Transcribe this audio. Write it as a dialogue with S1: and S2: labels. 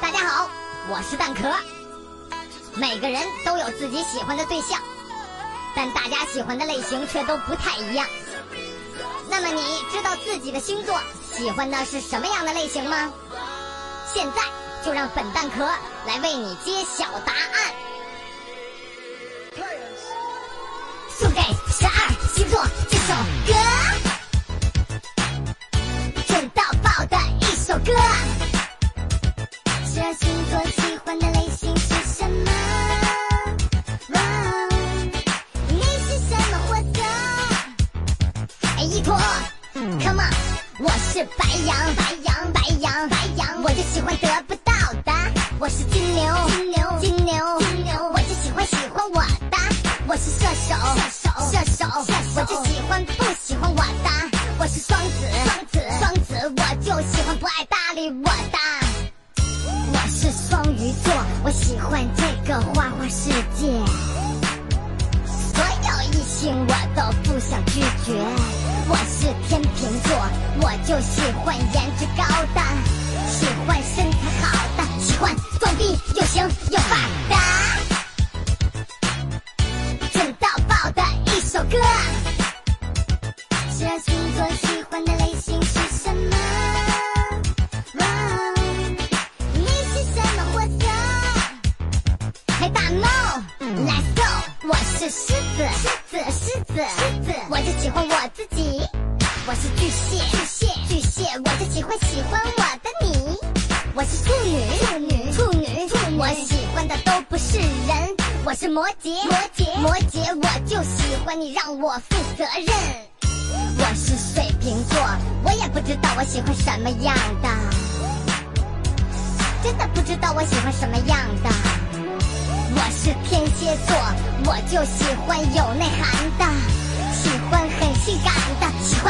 S1: 大家好，我是蛋壳。每个人都有自己喜欢的对象，但大家喜欢的类型却都不太一样。那么你知道自己的星座喜欢的是什么样的类型吗？现在就让本蛋壳来为你揭晓答案。送给十二星座这首，Come on，我是白羊，白羊，白羊，白羊，我就喜欢得不到的。我是金牛，金牛，金牛，金牛，我就喜欢喜欢我的。我是射手，射手，射手，射手，我就喜欢不喜欢我的。我是双子，双子，双子，我就喜欢不爱搭理我的。我是双鱼座，我喜欢这个花花世界，所有异性我都不想拒绝。我，我就喜欢颜值高的，喜欢身材好的，喜欢装逼又型又范的，准到爆的一首歌。十二星座喜欢的类型是什么？你是什么货色？嘿，大猫，Let's go！我是狮子，狮子，狮子，狮子，我就喜欢我自己。我是巨蟹，巨蟹，巨蟹，我就喜欢喜欢我的你。我是处女，处女，处女，处女，我喜欢的都不是人。我是摩羯，摩羯，摩羯，我就喜欢你让我负责任。我是水瓶座，我也不知道我喜欢什么样的，真的不知道我喜欢什么样的。我是天蝎座，我就喜欢有内涵的，喜欢很性感的，喜欢